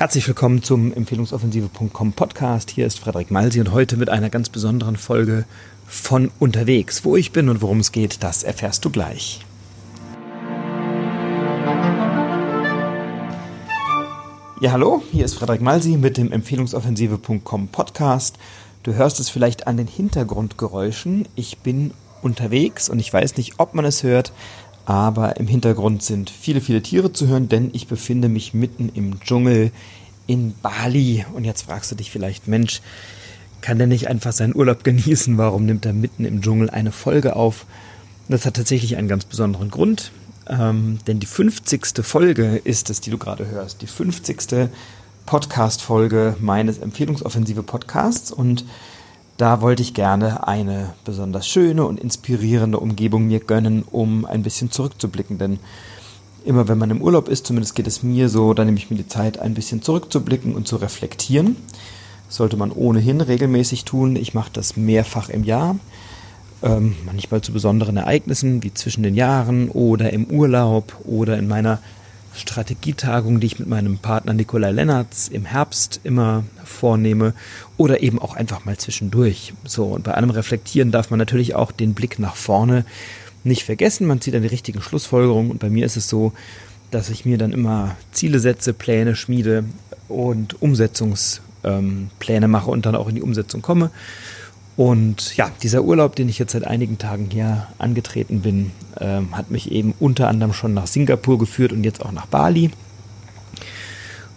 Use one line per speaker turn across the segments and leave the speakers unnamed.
Herzlich willkommen zum Empfehlungsoffensive.com Podcast. Hier ist Frederik Malsi und heute mit einer ganz besonderen Folge von unterwegs. Wo ich bin und worum es geht, das erfährst du gleich. Ja, hallo, hier ist Frederik Malsi mit dem Empfehlungsoffensive.com Podcast. Du hörst es vielleicht an den Hintergrundgeräuschen. Ich bin unterwegs und ich weiß nicht, ob man es hört, aber im Hintergrund sind viele, viele Tiere zu hören, denn ich befinde mich mitten im Dschungel in Bali. Und jetzt fragst du dich vielleicht, Mensch, kann der nicht einfach seinen Urlaub genießen? Warum nimmt er mitten im Dschungel eine Folge auf? Das hat tatsächlich einen ganz besonderen Grund, ähm, denn die 50. Folge ist es, die du gerade hörst. Die 50. Podcast-Folge meines Empfehlungsoffensive Podcasts und da wollte ich gerne eine besonders schöne und inspirierende Umgebung mir gönnen, um ein bisschen zurückzublicken. Denn immer wenn man im Urlaub ist, zumindest geht es mir so, dann nehme ich mir die Zeit, ein bisschen zurückzublicken und zu reflektieren. Das sollte man ohnehin regelmäßig tun. Ich mache das mehrfach im Jahr. Ähm, manchmal zu besonderen Ereignissen wie zwischen den Jahren oder im Urlaub oder in meiner Strategietagung, die ich mit meinem Partner Nikolai Lennertz im Herbst immer vornehme oder eben auch einfach mal zwischendurch. So, und bei allem Reflektieren darf man natürlich auch den Blick nach vorne nicht vergessen. Man zieht dann die richtigen Schlussfolgerungen und bei mir ist es so, dass ich mir dann immer Ziele setze, Pläne schmiede und Umsetzungspläne mache und dann auch in die Umsetzung komme. Und ja, dieser Urlaub, den ich jetzt seit einigen Tagen hier angetreten bin, ähm, hat mich eben unter anderem schon nach Singapur geführt und jetzt auch nach Bali.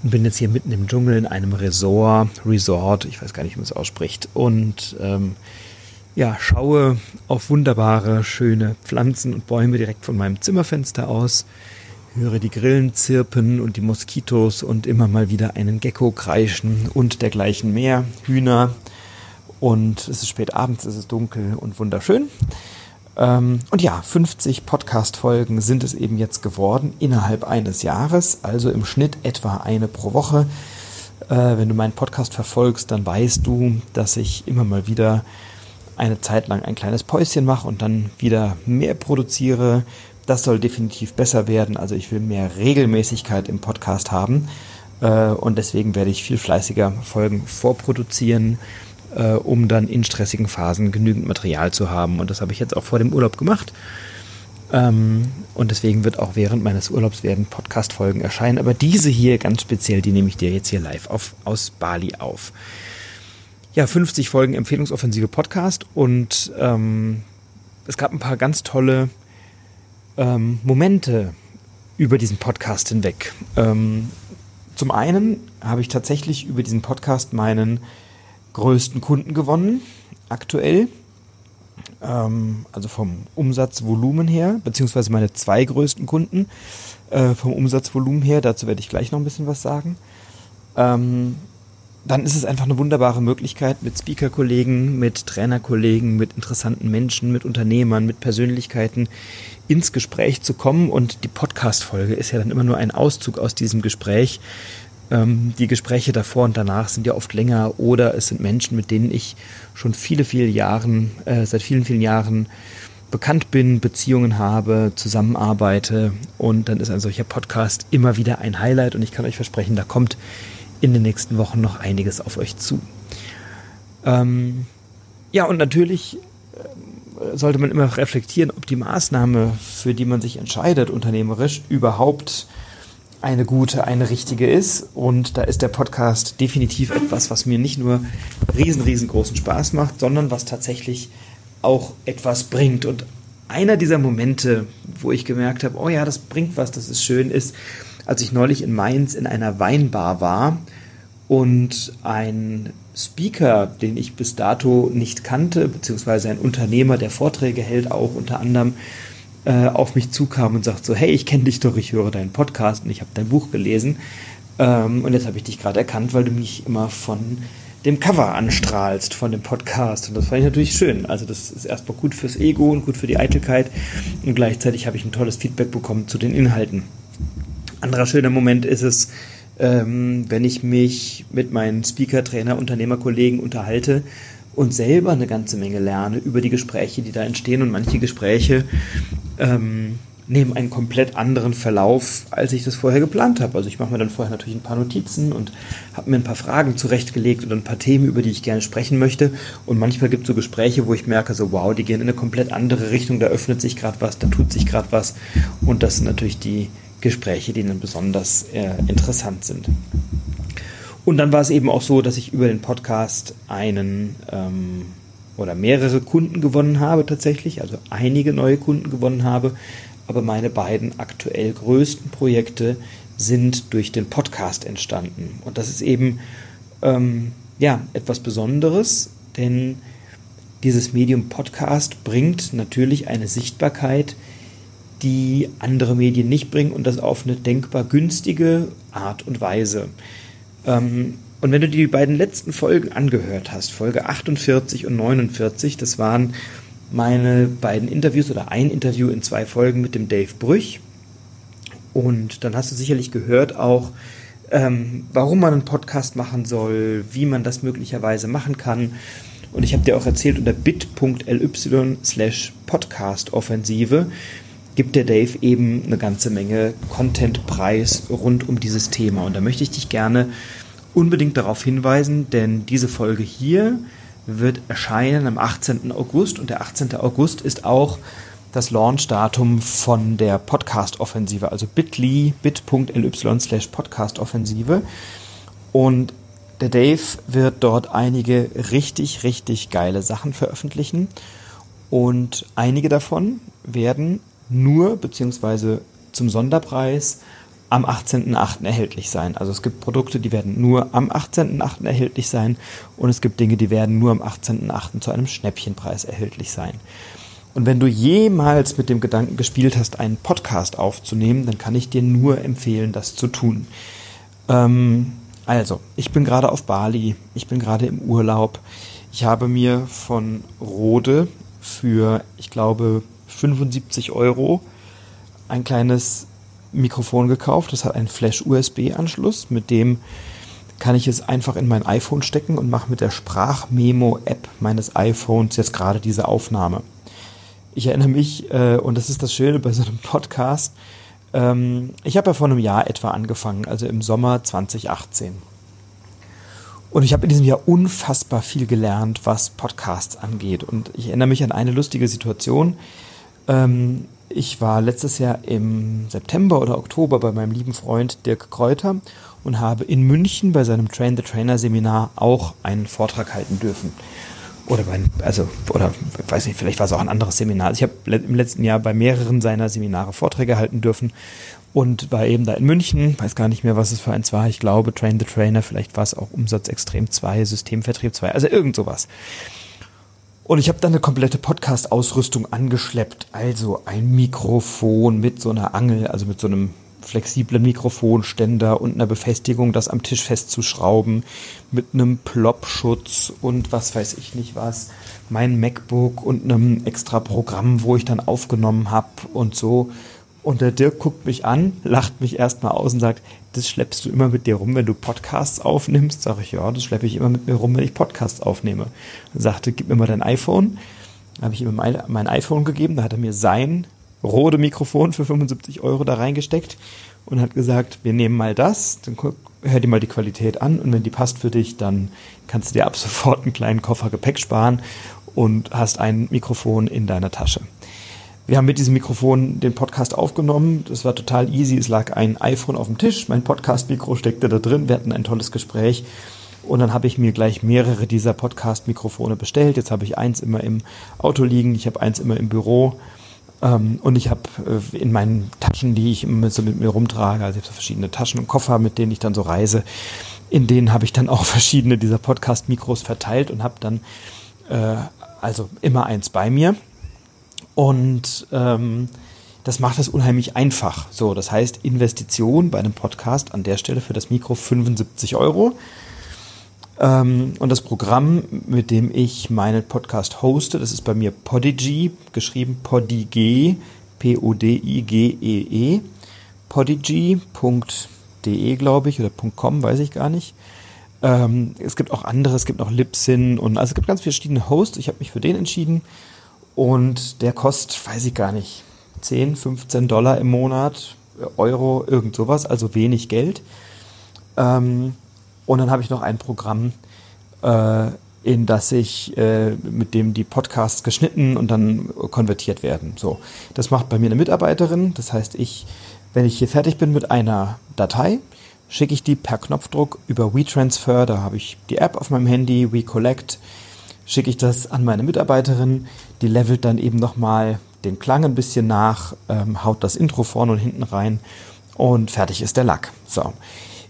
Und bin jetzt hier mitten im Dschungel in einem Resort, Resort, ich weiß gar nicht, wie man es ausspricht. Und ähm, ja, schaue auf wunderbare, schöne Pflanzen und Bäume direkt von meinem Zimmerfenster aus, höre die Grillen zirpen und die Moskitos und immer mal wieder einen Gecko kreischen und dergleichen mehr, Hühner, und es ist spät abends, es ist dunkel und wunderschön. Ähm, und ja, 50 Podcast-Folgen sind es eben jetzt geworden innerhalb eines Jahres, also im Schnitt etwa eine pro Woche. Äh, wenn du meinen Podcast verfolgst, dann weißt du, dass ich immer mal wieder eine Zeit lang ein kleines Päuschen mache und dann wieder mehr produziere. Das soll definitiv besser werden. Also ich will mehr Regelmäßigkeit im Podcast haben. Äh, und deswegen werde ich viel fleißiger Folgen vorproduzieren äh, um dann in stressigen Phasen genügend Material zu haben. Und das habe ich jetzt auch vor dem Urlaub gemacht. Ähm, und deswegen wird auch während meines Urlaubs werden Podcast-Folgen erscheinen. Aber diese hier ganz speziell, die nehme ich dir jetzt hier live auf, aus Bali auf. Ja, 50 Folgen Empfehlungsoffensive Podcast und ähm, es gab ein paar ganz tolle ähm, Momente über diesen Podcast hinweg. Ähm, zum einen habe ich tatsächlich über diesen Podcast meinen größten Kunden gewonnen, aktuell. Ähm, also vom Umsatzvolumen her, beziehungsweise meine zwei größten Kunden äh, vom Umsatzvolumen her. Dazu werde ich gleich noch ein bisschen was sagen. Ähm, dann ist es einfach eine wunderbare Möglichkeit, mit Speaker-Kollegen, mit Trainerkollegen, mit interessanten Menschen, mit Unternehmern, mit Persönlichkeiten ins Gespräch zu kommen. Und die Podcast-Folge ist ja dann immer nur ein Auszug aus diesem Gespräch. Ähm, die Gespräche davor und danach sind ja oft länger oder es sind Menschen, mit denen ich schon viele, viele Jahren, äh, seit vielen, vielen Jahren bekannt bin, Beziehungen habe, zusammenarbeite und dann ist ein solcher Podcast immer wieder ein Highlight und ich kann euch versprechen, da kommt in den nächsten Wochen noch einiges auf euch zu. Ähm, ja, und natürlich äh, sollte man immer reflektieren, ob die Maßnahme, für die man sich entscheidet, unternehmerisch überhaupt eine gute, eine richtige ist. Und da ist der Podcast definitiv etwas, was mir nicht nur riesen, riesengroßen Spaß macht, sondern was tatsächlich auch etwas bringt. Und einer dieser Momente, wo ich gemerkt habe, oh ja, das bringt was, das ist schön, ist, als ich neulich in Mainz in einer Weinbar war und ein Speaker, den ich bis dato nicht kannte, beziehungsweise ein Unternehmer, der Vorträge hält, auch unter anderem, äh, auf mich zukam und sagt so, hey, ich kenne dich doch, ich höre deinen Podcast und ich habe dein Buch gelesen. Ähm, und jetzt habe ich dich gerade erkannt, weil du mich immer von dem Cover anstrahlst von dem Podcast. Und das fand ich natürlich schön. Also das ist erstmal gut fürs Ego und gut für die Eitelkeit. Und gleichzeitig habe ich ein tolles Feedback bekommen zu den Inhalten. Anderer schöner Moment ist es, ähm, wenn ich mich mit meinen Speaker, Trainer, Unternehmerkollegen unterhalte und selber eine ganze Menge lerne über die Gespräche, die da entstehen. Und manche Gespräche ähm, nehmen einen komplett anderen Verlauf, als ich das vorher geplant habe. Also ich mache mir dann vorher natürlich ein paar Notizen und habe mir ein paar Fragen zurechtgelegt oder ein paar Themen, über die ich gerne sprechen möchte. Und manchmal gibt es so Gespräche, wo ich merke, so wow, die gehen in eine komplett andere Richtung, da öffnet sich gerade was, da tut sich gerade was. Und das sind natürlich die Gespräche, die dann besonders äh, interessant sind. Und dann war es eben auch so, dass ich über den Podcast einen ähm, oder mehrere Kunden gewonnen habe tatsächlich, also einige neue Kunden gewonnen habe, aber meine beiden aktuell größten Projekte sind durch den Podcast entstanden. Und das ist eben ähm, ja etwas Besonderes, denn dieses Medium Podcast bringt natürlich eine Sichtbarkeit, die andere Medien nicht bringen und das auf eine denkbar günstige Art und Weise. Ähm, und wenn du die beiden letzten Folgen angehört hast, Folge 48 und 49, das waren meine beiden Interviews oder ein Interview in zwei Folgen mit dem Dave Brüch. Und dann hast du sicherlich gehört auch, ähm, warum man einen Podcast machen soll, wie man das möglicherweise machen kann. Und ich habe dir auch erzählt, unter bit.ly slash podcast-offensive gibt der Dave eben eine ganze Menge Content-Preis rund um dieses Thema. Und da möchte ich dich gerne unbedingt darauf hinweisen, denn diese Folge hier wird erscheinen am 18. August und der 18. August ist auch das Launch-Datum von der Podcast-Offensive, also bit.ly, bit.ly slash Podcast-Offensive. Und der Dave wird dort einige richtig, richtig geile Sachen veröffentlichen. Und einige davon werden nur beziehungsweise zum Sonderpreis am 18.08. erhältlich sein. Also es gibt Produkte, die werden nur am 18.08. erhältlich sein und es gibt Dinge, die werden nur am 18.08. zu einem Schnäppchenpreis erhältlich sein. Und wenn du jemals mit dem Gedanken gespielt hast, einen Podcast aufzunehmen, dann kann ich dir nur empfehlen, das zu tun. Ähm, also, ich bin gerade auf Bali, ich bin gerade im Urlaub. Ich habe mir von Rode für, ich glaube, 75 Euro ein kleines Mikrofon gekauft. Das hat einen Flash-USB-Anschluss, mit dem kann ich es einfach in mein iPhone stecken und mache mit der Sprachmemo-App meines iPhones jetzt gerade diese Aufnahme. Ich erinnere mich, äh, und das ist das Schöne bei so einem Podcast, ähm, ich habe ja vor einem Jahr etwa angefangen, also im Sommer 2018. Und ich habe in diesem Jahr unfassbar viel gelernt, was Podcasts angeht. Und ich erinnere mich an eine lustige Situation. Ähm, ich war letztes Jahr im September oder Oktober bei meinem lieben Freund Dirk Kräuter und habe in München bei seinem Train the Trainer Seminar auch einen Vortrag halten dürfen. Oder bei, also, oder weiß nicht, vielleicht war es auch ein anderes Seminar. Also ich habe im letzten Jahr bei mehreren seiner Seminare Vorträge halten dürfen und war eben da in München, weiß gar nicht mehr, was es für eins war. Ich glaube, Train the Trainer, vielleicht war es auch Umsatz Extrem 2, Systemvertrieb 2, also irgend sowas. Und ich habe dann eine komplette Podcast-Ausrüstung angeschleppt. Also ein Mikrofon mit so einer Angel, also mit so einem flexiblen Mikrofonständer und einer Befestigung, das am Tisch festzuschrauben, mit einem Plop-Schutz und was weiß ich nicht was, mein MacBook und einem extra Programm, wo ich dann aufgenommen habe und so. Und der Dirk guckt mich an, lacht mich erstmal aus und sagt, das schleppst du immer mit dir rum, wenn du Podcasts aufnimmst? Sag ich, ja, das schleppe ich immer mit mir rum, wenn ich Podcasts aufnehme. Er sagte, gib mir mal dein iPhone. Habe ich ihm mein iPhone gegeben, da hat er mir sein rote Mikrofon für 75 Euro da reingesteckt und hat gesagt, wir nehmen mal das, dann hör dir mal die Qualität an und wenn die passt für dich, dann kannst du dir ab sofort einen kleinen Koffer Gepäck sparen und hast ein Mikrofon in deiner Tasche. Wir haben mit diesem Mikrofon den Podcast aufgenommen. Das war total easy. Es lag ein iPhone auf dem Tisch. Mein Podcast-Mikro steckte da drin. Wir hatten ein tolles Gespräch. Und dann habe ich mir gleich mehrere dieser Podcast-Mikrofone bestellt. Jetzt habe ich eins immer im Auto liegen. Ich habe eins immer im Büro. Ähm, und ich habe äh, in meinen Taschen, die ich immer so mit mir rumtrage, also ich habe so verschiedene Taschen und Koffer, mit denen ich dann so reise, in denen habe ich dann auch verschiedene dieser Podcast-Mikros verteilt und habe dann äh, also immer eins bei mir. Und ähm, das macht es unheimlich einfach. So, das heißt, Investition bei einem Podcast an der Stelle für das Mikro 75 Euro. Ähm, und das Programm, mit dem ich meinen Podcast hoste, das ist bei mir Podigy, geschrieben Podigee, P-O-D-I-G-E-E, -E, podigy.de, glaube ich, oder .com, weiß ich gar nicht. Ähm, es gibt auch andere, es gibt noch Libsyn und also es gibt ganz verschiedene Hosts. Ich habe mich für den entschieden und der kostet, weiß ich gar nicht, 10, 15 Dollar im Monat, Euro, irgend sowas, also wenig Geld. Ähm, und dann habe ich noch ein Programm, äh, in das ich, äh, mit dem die Podcasts geschnitten und dann konvertiert werden. So, das macht bei mir eine Mitarbeiterin. Das heißt, ich, wenn ich hier fertig bin mit einer Datei, schicke ich die per Knopfdruck über WeTransfer, da habe ich die App auf meinem Handy, WeCollect, schicke ich das an meine Mitarbeiterin, die levelt dann eben nochmal den Klang ein bisschen nach, ähm, haut das Intro vorne und hinten rein und fertig ist der Lack. So.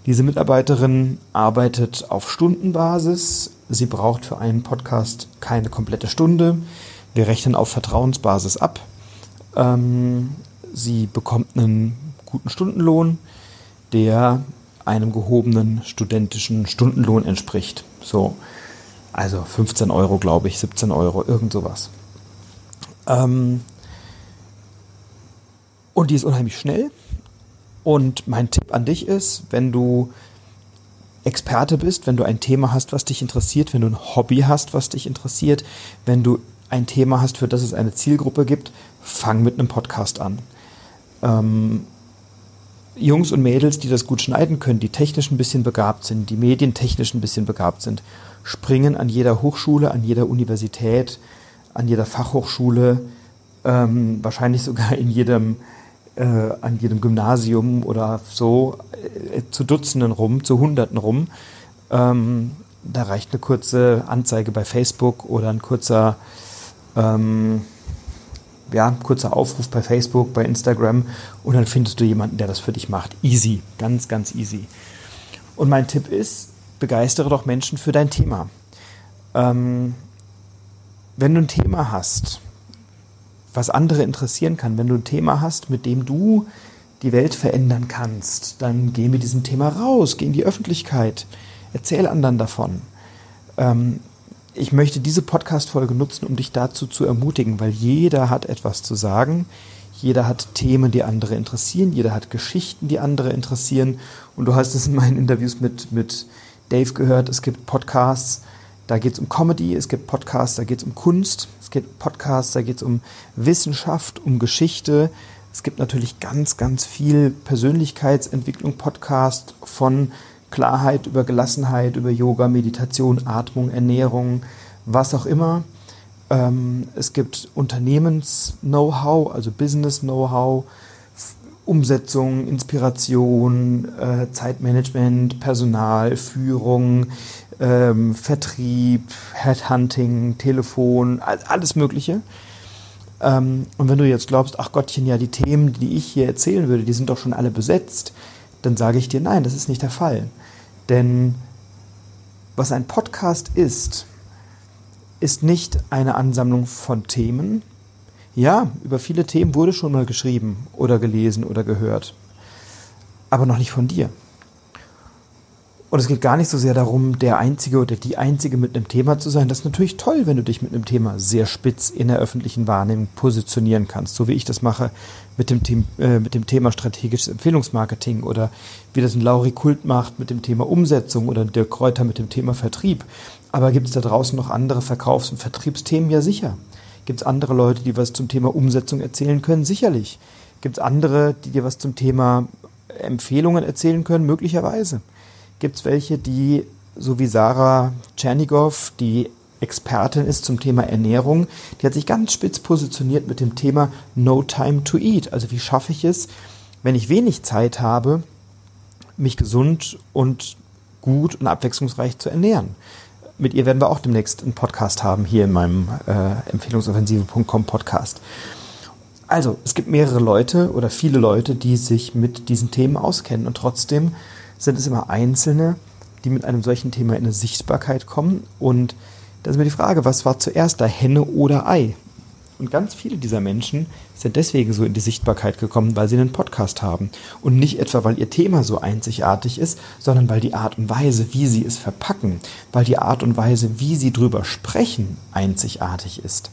Diese Mitarbeiterin arbeitet auf Stundenbasis. Sie braucht für einen Podcast keine komplette Stunde. Wir rechnen auf Vertrauensbasis ab. Ähm, sie bekommt einen guten Stundenlohn, der einem gehobenen studentischen Stundenlohn entspricht. So, also 15 Euro, glaube ich, 17 Euro, irgend sowas. Ähm, und die ist unheimlich schnell. Und mein Tipp an dich ist, wenn du Experte bist, wenn du ein Thema hast, was dich interessiert, wenn du ein Hobby hast, was dich interessiert, wenn du ein Thema hast, für das es eine Zielgruppe gibt, fang mit einem Podcast an. Ähm, Jungs und Mädels, die das gut schneiden können, die technisch ein bisschen begabt sind, die medientechnisch ein bisschen begabt sind, springen an jeder Hochschule, an jeder Universität, an jeder Fachhochschule, ähm, wahrscheinlich sogar in jedem, äh, an jedem Gymnasium oder so äh, zu Dutzenden rum, zu Hunderten rum. Ähm, da reicht eine kurze Anzeige bei Facebook oder ein kurzer ähm, ja, kurzer Aufruf bei Facebook, bei Instagram und dann findest du jemanden, der das für dich macht. Easy, ganz, ganz easy. Und mein Tipp ist, begeistere doch Menschen für dein Thema. Ähm, wenn du ein Thema hast, was andere interessieren kann, wenn du ein Thema hast, mit dem du die Welt verändern kannst, dann geh mit diesem Thema raus, geh in die Öffentlichkeit, erzähl anderen davon. Ähm, ich möchte diese Podcast-Folge nutzen, um dich dazu zu ermutigen, weil jeder hat etwas zu sagen. Jeder hat Themen, die andere interessieren. Jeder hat Geschichten, die andere interessieren. Und du hast es in meinen Interviews mit, mit Dave gehört. Es gibt Podcasts, da geht es um Comedy. Es gibt Podcasts, da geht es um Kunst. Es gibt Podcasts, da geht es um Wissenschaft, um Geschichte. Es gibt natürlich ganz, ganz viel Persönlichkeitsentwicklung Podcast von Klarheit, über Gelassenheit, über Yoga, Meditation, Atmung, Ernährung, was auch immer. Ähm, es gibt Unternehmens-Know-how, also Business-Know-how, Umsetzung, Inspiration, äh, Zeitmanagement, Personal, Führung, ähm, Vertrieb, Headhunting, Telefon, alles Mögliche. Ähm, und wenn du jetzt glaubst, ach Gottchen, ja, die Themen, die ich hier erzählen würde, die sind doch schon alle besetzt, dann sage ich dir, nein, das ist nicht der Fall. Denn was ein Podcast ist, ist nicht eine Ansammlung von Themen. Ja, über viele Themen wurde schon mal geschrieben oder gelesen oder gehört, aber noch nicht von dir. Und es geht gar nicht so sehr darum, der Einzige oder die Einzige mit einem Thema zu sein. Das ist natürlich toll, wenn du dich mit einem Thema sehr spitz in der öffentlichen Wahrnehmung positionieren kannst, so wie ich das mache mit dem, Thema, äh, mit dem Thema strategisches Empfehlungsmarketing oder wie das ein Lauri Kult macht mit dem Thema Umsetzung oder Dirk Kräuter mit dem Thema Vertrieb. Aber gibt es da draußen noch andere Verkaufs- und Vertriebsthemen? Ja, sicher. Gibt es andere Leute, die was zum Thema Umsetzung erzählen können? Sicherlich. Gibt es andere, die dir was zum Thema Empfehlungen erzählen können? Möglicherweise gibt es welche, die, so wie Sarah Tschernigow, die Expertin ist zum Thema Ernährung, die hat sich ganz spitz positioniert mit dem Thema No Time to Eat. Also wie schaffe ich es, wenn ich wenig Zeit habe, mich gesund und gut und abwechslungsreich zu ernähren. Mit ihr werden wir auch demnächst einen Podcast haben, hier in meinem äh, Empfehlungsoffensive.com Podcast. Also, es gibt mehrere Leute oder viele Leute, die sich mit diesen Themen auskennen und trotzdem sind es immer Einzelne, die mit einem solchen Thema in eine Sichtbarkeit kommen. Und da ist mir die Frage, was war zuerst da, Henne oder Ei? Und ganz viele dieser Menschen sind deswegen so in die Sichtbarkeit gekommen, weil sie einen Podcast haben. Und nicht etwa, weil ihr Thema so einzigartig ist, sondern weil die Art und Weise, wie sie es verpacken, weil die Art und Weise, wie sie drüber sprechen, einzigartig ist.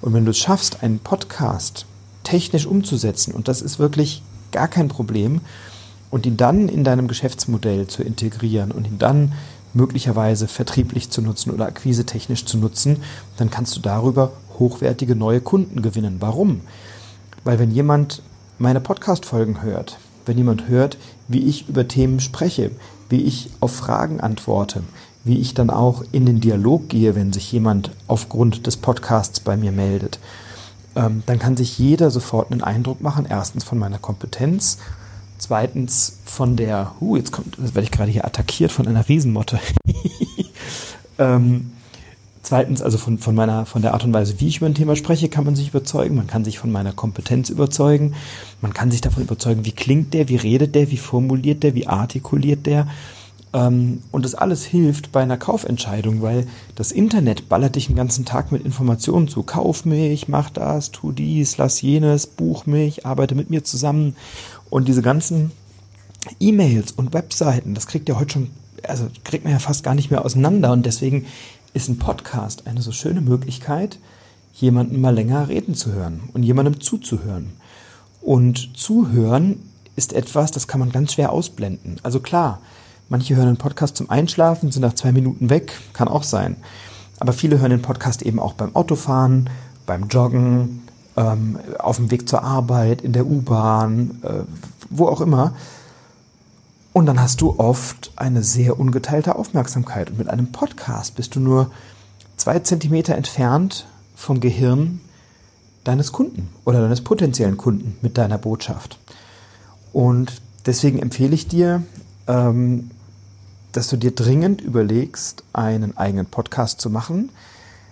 Und wenn du es schaffst, einen Podcast technisch umzusetzen, und das ist wirklich gar kein Problem, und ihn dann in deinem Geschäftsmodell zu integrieren und ihn dann möglicherweise vertrieblich zu nutzen oder akquisetechnisch zu nutzen, dann kannst du darüber hochwertige neue Kunden gewinnen. Warum? Weil wenn jemand meine Podcast-Folgen hört, wenn jemand hört, wie ich über Themen spreche, wie ich auf Fragen antworte, wie ich dann auch in den Dialog gehe, wenn sich jemand aufgrund des Podcasts bei mir meldet, ähm, dann kann sich jeder sofort einen Eindruck machen, erstens von meiner Kompetenz, zweitens von der, uh, jetzt kommt, jetzt werde ich gerade hier attackiert von einer Riesenmotte. ähm, Zweitens, also von, von meiner, von der Art und Weise, wie ich über ein Thema spreche, kann man sich überzeugen. Man kann sich von meiner Kompetenz überzeugen. Man kann sich davon überzeugen, wie klingt der, wie redet der, wie formuliert der, wie artikuliert der. Ähm, und das alles hilft bei einer Kaufentscheidung, weil das Internet ballert dich den ganzen Tag mit Informationen zu. Kauf mich, mach das, tu dies, lass jenes, buch mich, arbeite mit mir zusammen. Und diese ganzen E-Mails und Webseiten, das kriegt ihr heute schon, also kriegt man ja fast gar nicht mehr auseinander. Und deswegen ist ein Podcast eine so schöne Möglichkeit, jemanden mal länger reden zu hören und jemandem zuzuhören. Und zuhören ist etwas, das kann man ganz schwer ausblenden. Also klar, manche hören einen Podcast zum Einschlafen, sind nach zwei Minuten weg, kann auch sein. Aber viele hören den Podcast eben auch beim Autofahren, beim Joggen, ähm, auf dem Weg zur Arbeit, in der U-Bahn, äh, wo auch immer. Und dann hast du oft eine sehr ungeteilte Aufmerksamkeit. Und mit einem Podcast bist du nur zwei Zentimeter entfernt vom Gehirn deines Kunden oder deines potenziellen Kunden mit deiner Botschaft. Und deswegen empfehle ich dir, ähm, dass du dir dringend überlegst, einen eigenen Podcast zu machen.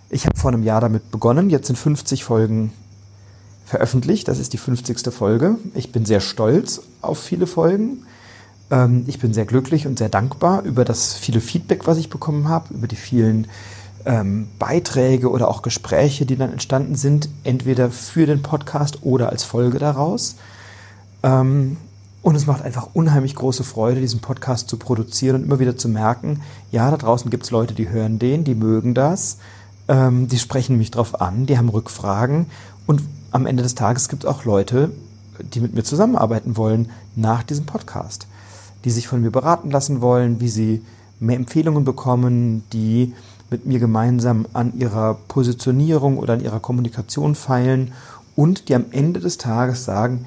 Ich habe vor einem Jahr damit begonnen. Jetzt sind 50 Folgen veröffentlicht. Das ist die 50. Folge. Ich bin sehr stolz auf viele Folgen. Ähm, ich bin sehr glücklich und sehr dankbar über das viele Feedback, was ich bekommen habe, über die vielen ähm, Beiträge oder auch Gespräche, die dann entstanden sind, entweder für den Podcast oder als Folge daraus. Ähm, und es macht einfach unheimlich große Freude, diesen Podcast zu produzieren und immer wieder zu merken, ja, da draußen gibt es Leute, die hören den, die mögen das, ähm, die sprechen mich drauf an, die haben Rückfragen und am Ende des Tages gibt es auch Leute, die mit mir zusammenarbeiten wollen nach diesem Podcast die sich von mir beraten lassen wollen, wie sie mehr Empfehlungen bekommen, die mit mir gemeinsam an ihrer Positionierung oder an ihrer Kommunikation feilen und die am Ende des Tages sagen,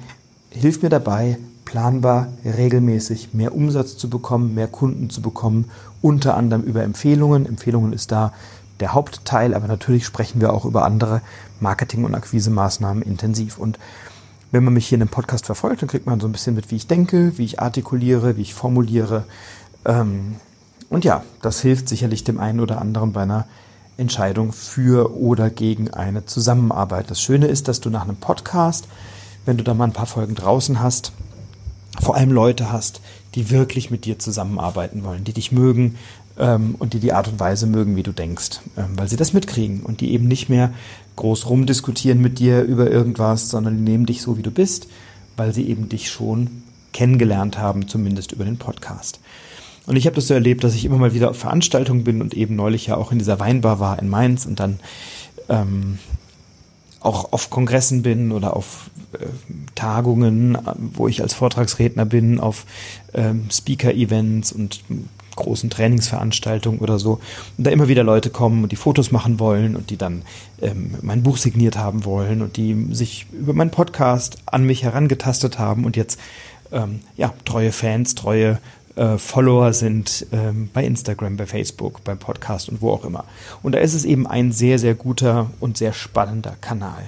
hilf mir dabei, planbar, regelmäßig mehr Umsatz zu bekommen, mehr Kunden zu bekommen, unter anderem über Empfehlungen. Empfehlungen ist da der Hauptteil, aber natürlich sprechen wir auch über andere Marketing- und Akquisemaßnahmen intensiv. Und wenn man mich hier in einem Podcast verfolgt, dann kriegt man so ein bisschen mit, wie ich denke, wie ich artikuliere, wie ich formuliere. Ähm, und ja, das hilft sicherlich dem einen oder anderen bei einer Entscheidung für oder gegen eine Zusammenarbeit. Das Schöne ist, dass du nach einem Podcast, wenn du da mal ein paar Folgen draußen hast, vor allem Leute hast, die wirklich mit dir zusammenarbeiten wollen, die dich mögen ähm, und die die Art und Weise mögen, wie du denkst, ähm, weil sie das mitkriegen und die eben nicht mehr groß rumdiskutieren mit dir über irgendwas, sondern die nehmen dich so, wie du bist, weil sie eben dich schon kennengelernt haben, zumindest über den Podcast. Und ich habe das so erlebt, dass ich immer mal wieder auf Veranstaltungen bin und eben neulich ja auch in dieser Weinbar war in Mainz und dann ähm, auch auf Kongressen bin oder auf Tagungen, wo ich als Vortragsredner bin, auf ähm, Speaker-Events und großen Trainingsveranstaltungen oder so. Und da immer wieder Leute kommen und die Fotos machen wollen und die dann ähm, mein Buch signiert haben wollen und die sich über meinen Podcast an mich herangetastet haben und jetzt ähm, ja treue Fans, treue äh, Follower sind ähm, bei Instagram, bei Facebook, beim Podcast und wo auch immer. Und da ist es eben ein sehr, sehr guter und sehr spannender Kanal.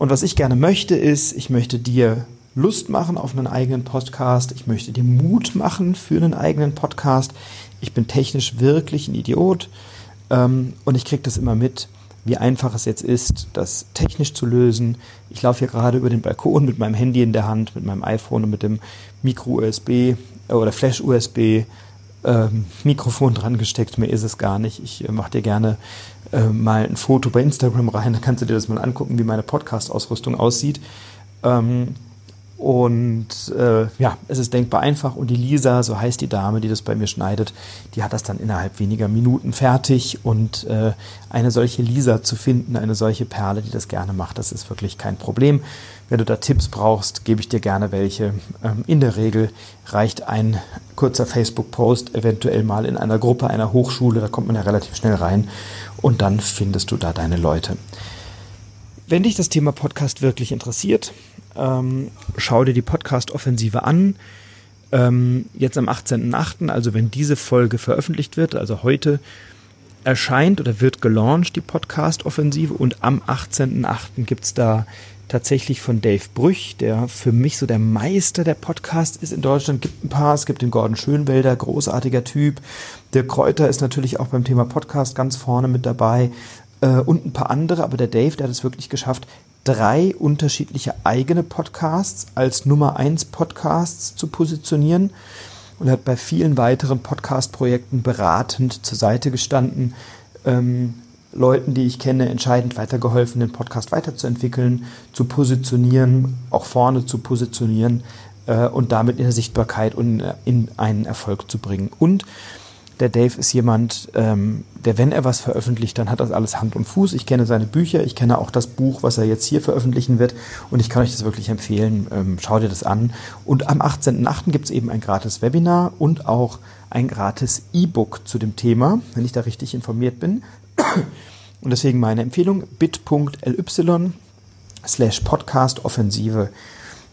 Und was ich gerne möchte, ist, ich möchte dir Lust machen auf einen eigenen Podcast. Ich möchte dir Mut machen für einen eigenen Podcast. Ich bin technisch wirklich ein Idiot ähm, und ich kriege das immer mit, wie einfach es jetzt ist, das technisch zu lösen. Ich laufe hier gerade über den Balkon mit meinem Handy in der Hand, mit meinem iPhone und mit dem Micro-USB äh, oder Flash-USB. Ähm, Mikrofon dran gesteckt, mehr ist es gar nicht. Ich äh, mache dir gerne äh, mal ein Foto bei Instagram rein, dann kannst du dir das mal angucken, wie meine Podcast-Ausrüstung aussieht. Ähm, und äh, ja, es ist denkbar einfach. Und die Lisa, so heißt die Dame, die das bei mir schneidet, die hat das dann innerhalb weniger Minuten fertig. Und äh, eine solche Lisa zu finden, eine solche Perle, die das gerne macht, das ist wirklich kein Problem. Wenn du da Tipps brauchst, gebe ich dir gerne welche. Ähm, in der Regel reicht ein kurzer Facebook-Post eventuell mal in einer Gruppe einer Hochschule, da kommt man ja relativ schnell rein und dann findest du da deine Leute. Wenn dich das Thema Podcast wirklich interessiert, ähm, schau dir die Podcast-Offensive an. Ähm, jetzt am 18.08., also wenn diese Folge veröffentlicht wird, also heute, erscheint oder wird gelauncht die Podcast-Offensive und am 18.08. gibt es da tatsächlich von Dave Brüch, der für mich so der Meister der Podcast ist in Deutschland. Gibt ein paar, es gibt den Gordon Schönwelder, großartiger Typ. Der Kräuter ist natürlich auch beim Thema Podcast ganz vorne mit dabei äh, und ein paar andere, aber der Dave, der hat es wirklich geschafft, drei unterschiedliche eigene Podcasts als Nummer eins Podcasts zu positionieren und hat bei vielen weiteren Podcast-Projekten beratend zur Seite gestanden, ähm, Leuten, die ich kenne, entscheidend weitergeholfen, den Podcast weiterzuentwickeln, zu positionieren, auch vorne zu positionieren äh, und damit in der Sichtbarkeit und in einen Erfolg zu bringen. Und der Dave ist jemand, ähm, der, wenn er was veröffentlicht, dann hat das alles Hand und Fuß. Ich kenne seine Bücher, ich kenne auch das Buch, was er jetzt hier veröffentlichen wird und ich kann euch das wirklich empfehlen. Ähm, schau dir das an. Und am 18.08. gibt es eben ein gratis Webinar und auch ein gratis E-Book zu dem Thema, wenn ich da richtig informiert bin. Und deswegen meine Empfehlung bit.ly slash podcast offensive.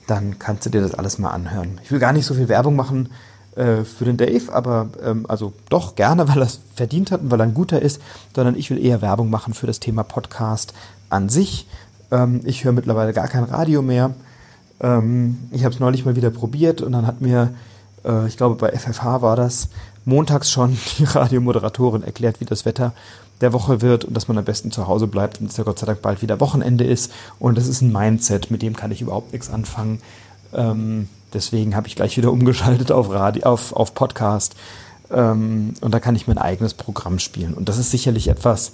Dann kannst du dir das alles mal anhören. Ich will gar nicht so viel Werbung machen äh, für den Dave, aber ähm, also doch gerne, weil er es verdient hat und weil er ein guter ist, sondern ich will eher Werbung machen für das Thema Podcast an sich. Ähm, ich höre mittlerweile gar kein Radio mehr. Ähm, ich habe es neulich mal wieder probiert und dann hat mir, äh, ich glaube bei FFH war das, montags schon die Radiomoderatorin erklärt, wie das Wetter der Woche wird und dass man am besten zu Hause bleibt und es ja Gott sei Dank bald wieder Wochenende ist. Und das ist ein Mindset, mit dem kann ich überhaupt nichts anfangen. Ähm, Deswegen habe ich gleich wieder umgeschaltet auf, Radio, auf, auf Podcast. Ähm, und da kann ich mein eigenes Programm spielen. Und das ist sicherlich etwas,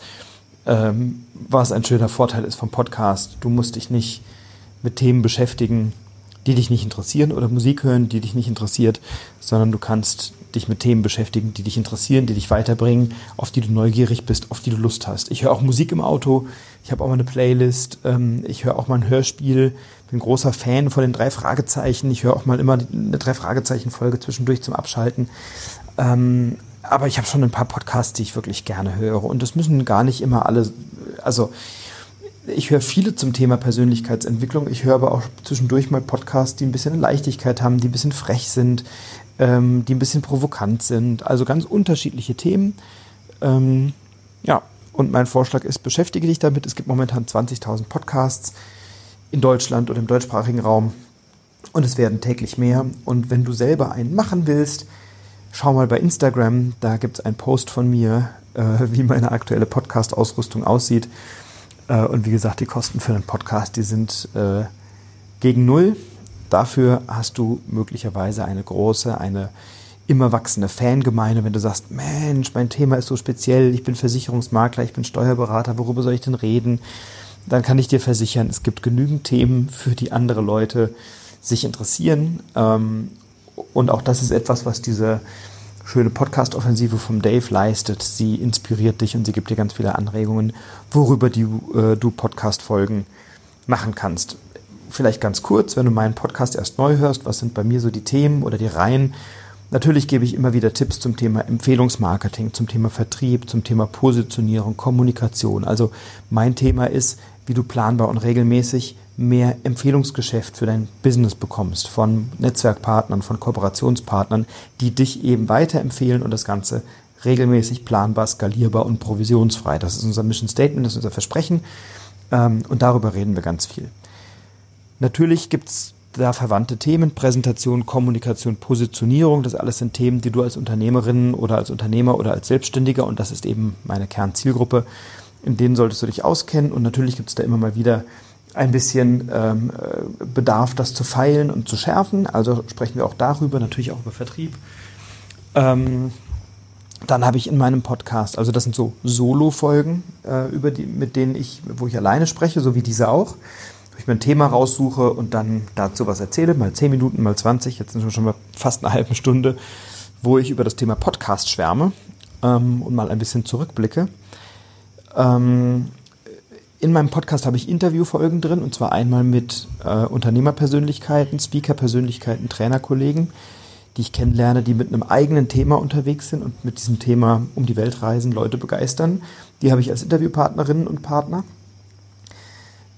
ähm, was ein schöner Vorteil ist vom Podcast. Du musst dich nicht mit Themen beschäftigen, die dich nicht interessieren oder Musik hören, die dich nicht interessiert, sondern du kannst dich mit Themen beschäftigen, die dich interessieren, die dich weiterbringen, auf die du neugierig bist, auf die du Lust hast. Ich höre auch Musik im Auto, ich habe auch mal eine Playlist, ähm, ich höre auch mal ein Hörspiel, bin großer Fan von den drei Fragezeichen, ich höre auch mal immer eine drei Fragezeichen-Folge zwischendurch zum Abschalten. Ähm, aber ich habe schon ein paar Podcasts, die ich wirklich gerne höre. Und das müssen gar nicht immer alle, also ich höre viele zum Thema Persönlichkeitsentwicklung. Ich höre aber auch zwischendurch mal Podcasts, die ein bisschen Leichtigkeit haben, die ein bisschen frech sind, ähm, die ein bisschen provokant sind. Also ganz unterschiedliche Themen. Ähm, ja, und mein Vorschlag ist, beschäftige dich damit. Es gibt momentan 20.000 Podcasts in Deutschland und im deutschsprachigen Raum. Und es werden täglich mehr. Und wenn du selber einen machen willst, schau mal bei Instagram. Da gibt es einen Post von mir, äh, wie meine aktuelle Podcast-Ausrüstung aussieht. Äh, und wie gesagt, die Kosten für einen Podcast, die sind äh, gegen Null. Dafür hast du möglicherweise eine große, eine immer wachsende Fangemeinde, wenn du sagst, Mensch, mein Thema ist so speziell, ich bin Versicherungsmakler, ich bin Steuerberater, worüber soll ich denn reden? Dann kann ich dir versichern, es gibt genügend Themen, für die andere Leute sich interessieren. Ähm, und auch das ist etwas, was diese schöne Podcast-Offensive vom Dave leistet. Sie inspiriert dich und sie gibt dir ganz viele Anregungen, worüber du, äh, du Podcast-Folgen machen kannst vielleicht ganz kurz, wenn du meinen Podcast erst neu hörst, was sind bei mir so die Themen oder die Reihen? Natürlich gebe ich immer wieder Tipps zum Thema Empfehlungsmarketing, zum Thema Vertrieb, zum Thema Positionierung, Kommunikation. Also mein Thema ist, wie du planbar und regelmäßig mehr Empfehlungsgeschäft für dein Business bekommst von Netzwerkpartnern, von Kooperationspartnern, die dich eben weiterempfehlen und das Ganze regelmäßig planbar, skalierbar und provisionsfrei. Das ist unser Mission Statement, das ist unser Versprechen ähm, und darüber reden wir ganz viel. Natürlich gibt es da verwandte Themen, Präsentation, Kommunikation, Positionierung. Das alles sind Themen, die du als Unternehmerin oder als Unternehmer oder als Selbstständiger, und das ist eben meine Kernzielgruppe, in denen solltest du dich auskennen. Und natürlich gibt es da immer mal wieder ein bisschen ähm, Bedarf, das zu feilen und zu schärfen. Also sprechen wir auch darüber, natürlich auch über Vertrieb. Ähm, dann habe ich in meinem Podcast, also das sind so Solo-Folgen, äh, über die, mit denen ich, wo ich alleine spreche, so wie diese auch wo ich mir ein Thema raussuche und dann dazu was erzähle, mal 10 Minuten, mal 20, jetzt sind wir schon mal fast eine halbe Stunde, wo ich über das Thema Podcast schwärme ähm, und mal ein bisschen zurückblicke. Ähm, in meinem Podcast habe ich Interviewfolgen drin und zwar einmal mit äh, Unternehmerpersönlichkeiten, Speakerpersönlichkeiten, Trainerkollegen, die ich kennenlerne, die mit einem eigenen Thema unterwegs sind und mit diesem Thema um die Welt reisen, Leute begeistern. Die habe ich als Interviewpartnerinnen und Partner.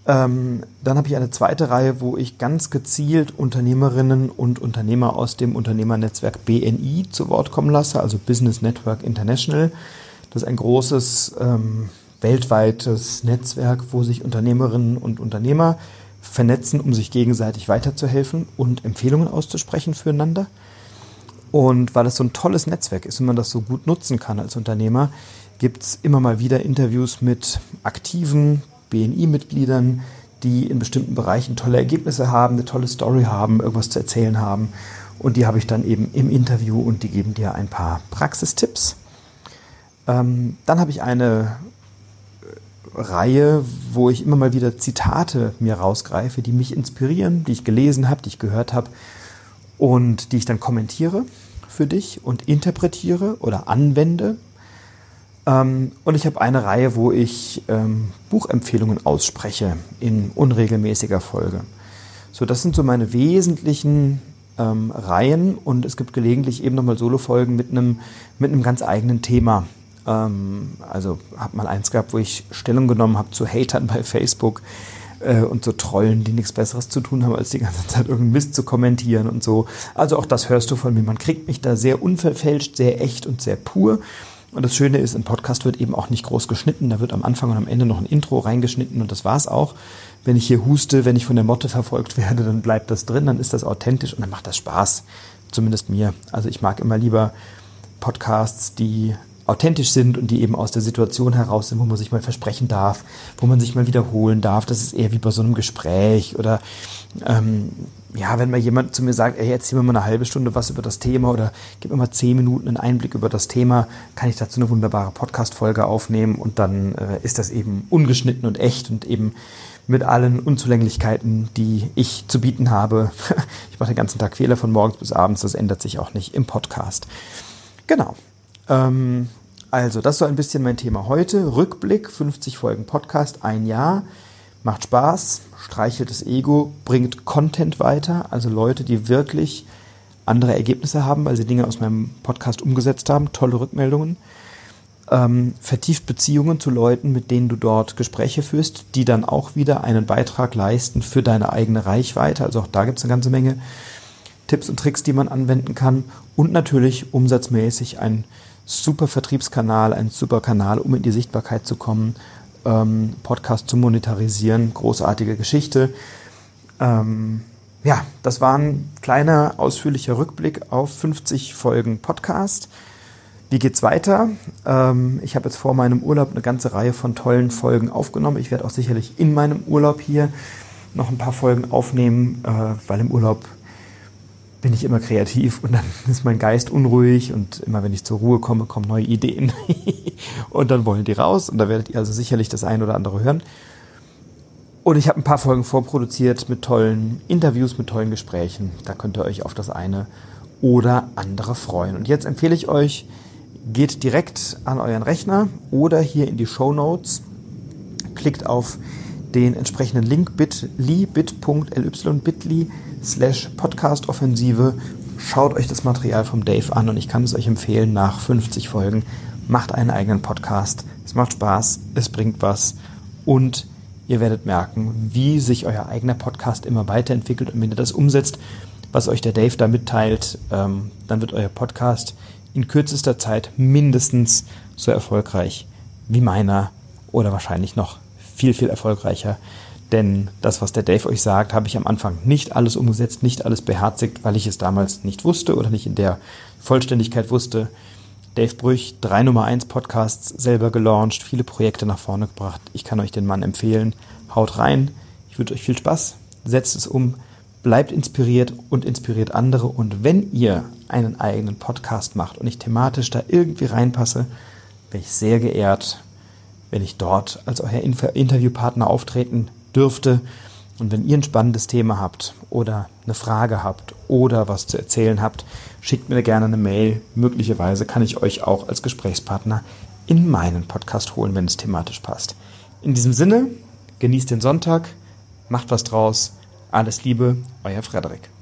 Ähm, dann habe ich eine zweite Reihe, wo ich ganz gezielt Unternehmerinnen und Unternehmer aus dem Unternehmernetzwerk BNI zu Wort kommen lasse, also Business Network International. Das ist ein großes ähm, weltweites Netzwerk, wo sich Unternehmerinnen und Unternehmer vernetzen, um sich gegenseitig weiterzuhelfen und Empfehlungen auszusprechen füreinander. Und weil es so ein tolles Netzwerk ist und man das so gut nutzen kann als Unternehmer, gibt es immer mal wieder Interviews mit aktiven BNI-Mitgliedern, die in bestimmten Bereichen tolle Ergebnisse haben, eine tolle Story haben, irgendwas zu erzählen haben. Und die habe ich dann eben im Interview und die geben dir ein paar Praxistipps. Ähm, dann habe ich eine Reihe, wo ich immer mal wieder Zitate mir rausgreife, die mich inspirieren, die ich gelesen habe, die ich gehört habe und die ich dann kommentiere für dich und interpretiere oder anwende. Ähm, und ich habe eine Reihe, wo ich ähm, Buchempfehlungen ausspreche in unregelmäßiger Folge. So, das sind so meine wesentlichen ähm, Reihen und es gibt gelegentlich eben nochmal Solo-Folgen mit einem mit einem ganz eigenen Thema. Ähm, also habe mal eins gehabt, wo ich Stellung genommen habe zu Hatern bei Facebook äh, und so Trollen, die nichts Besseres zu tun haben, als die ganze Zeit irgendeinen Mist zu kommentieren und so. Also auch das hörst du von mir. Man kriegt mich da sehr unverfälscht, sehr echt und sehr pur. Und das Schöne ist, ein Podcast wird eben auch nicht groß geschnitten. Da wird am Anfang und am Ende noch ein Intro reingeschnitten und das war's auch. Wenn ich hier huste, wenn ich von der Motte verfolgt werde, dann bleibt das drin, dann ist das authentisch und dann macht das Spaß. Zumindest mir. Also ich mag immer lieber Podcasts, die authentisch sind und die eben aus der Situation heraus sind, wo man sich mal versprechen darf, wo man sich mal wiederholen darf. Das ist eher wie bei so einem Gespräch oder ähm, ja, wenn mal jemand zu mir sagt, ey, erzähl mir mal eine halbe Stunde was über das Thema oder gib mir mal zehn Minuten einen Einblick über das Thema, kann ich dazu eine wunderbare Podcast-Folge aufnehmen und dann äh, ist das eben ungeschnitten und echt und eben mit allen Unzulänglichkeiten, die ich zu bieten habe. ich mache den ganzen Tag Fehler von morgens bis abends, das ändert sich auch nicht im Podcast. Genau. Ähm, also, das ist so ein bisschen mein Thema heute. Rückblick, 50 Folgen Podcast, ein Jahr. Macht Spaß, streichelt das Ego, bringt Content weiter, also Leute, die wirklich andere Ergebnisse haben, weil sie Dinge aus meinem Podcast umgesetzt haben, tolle Rückmeldungen. Ähm, vertieft Beziehungen zu Leuten, mit denen du dort Gespräche führst, die dann auch wieder einen Beitrag leisten für deine eigene Reichweite. Also auch da gibt es eine ganze Menge Tipps und Tricks, die man anwenden kann. Und natürlich umsatzmäßig ein super Vertriebskanal, ein super Kanal, um in die Sichtbarkeit zu kommen, ähm, Podcast zu monetarisieren. Großartige Geschichte. Ähm, ja, das war ein kleiner, ausführlicher Rückblick auf 50 Folgen Podcast. Wie geht's weiter? Ähm, ich habe jetzt vor meinem Urlaub eine ganze Reihe von tollen Folgen aufgenommen. Ich werde auch sicherlich in meinem Urlaub hier noch ein paar Folgen aufnehmen, äh, weil im Urlaub bin ich immer kreativ und dann ist mein Geist unruhig und immer wenn ich zur Ruhe komme, kommen neue Ideen und dann wollen die raus und da werdet ihr also sicherlich das ein oder andere hören. Und ich habe ein paar Folgen vorproduziert mit tollen Interviews, mit tollen Gesprächen. Da könnt ihr euch auf das eine oder andere freuen. Und jetzt empfehle ich euch, geht direkt an euren Rechner oder hier in die Show Notes, klickt auf den entsprechenden Link bit.ly, bit.ly, bit.ly slash podcastoffensive. Schaut euch das Material vom Dave an und ich kann es euch empfehlen, nach 50 Folgen macht einen eigenen Podcast. Es macht Spaß, es bringt was und ihr werdet merken, wie sich euer eigener Podcast immer weiterentwickelt und wenn ihr das umsetzt, was euch der Dave da mitteilt, ähm, dann wird euer Podcast in kürzester Zeit mindestens so erfolgreich wie meiner oder wahrscheinlich noch viel, viel erfolgreicher. Denn das, was der Dave euch sagt, habe ich am Anfang nicht alles umgesetzt, nicht alles beherzigt, weil ich es damals nicht wusste oder nicht in der Vollständigkeit wusste. Dave Brüch, drei Nummer 1 Podcasts selber gelauncht, viele Projekte nach vorne gebracht. Ich kann euch den Mann empfehlen. Haut rein. Ich wünsche euch viel Spaß. Setzt es um. Bleibt inspiriert und inspiriert andere. Und wenn ihr einen eigenen Podcast macht und ich thematisch da irgendwie reinpasse, wäre ich sehr geehrt, wenn ich dort als euer Interviewpartner auftreten dürfte. Und wenn ihr ein spannendes Thema habt oder eine Frage habt oder was zu erzählen habt, schickt mir gerne eine Mail. Möglicherweise kann ich euch auch als Gesprächspartner in meinen Podcast holen, wenn es thematisch passt. In diesem Sinne, genießt den Sonntag, macht was draus. Alles Liebe, euer Frederik.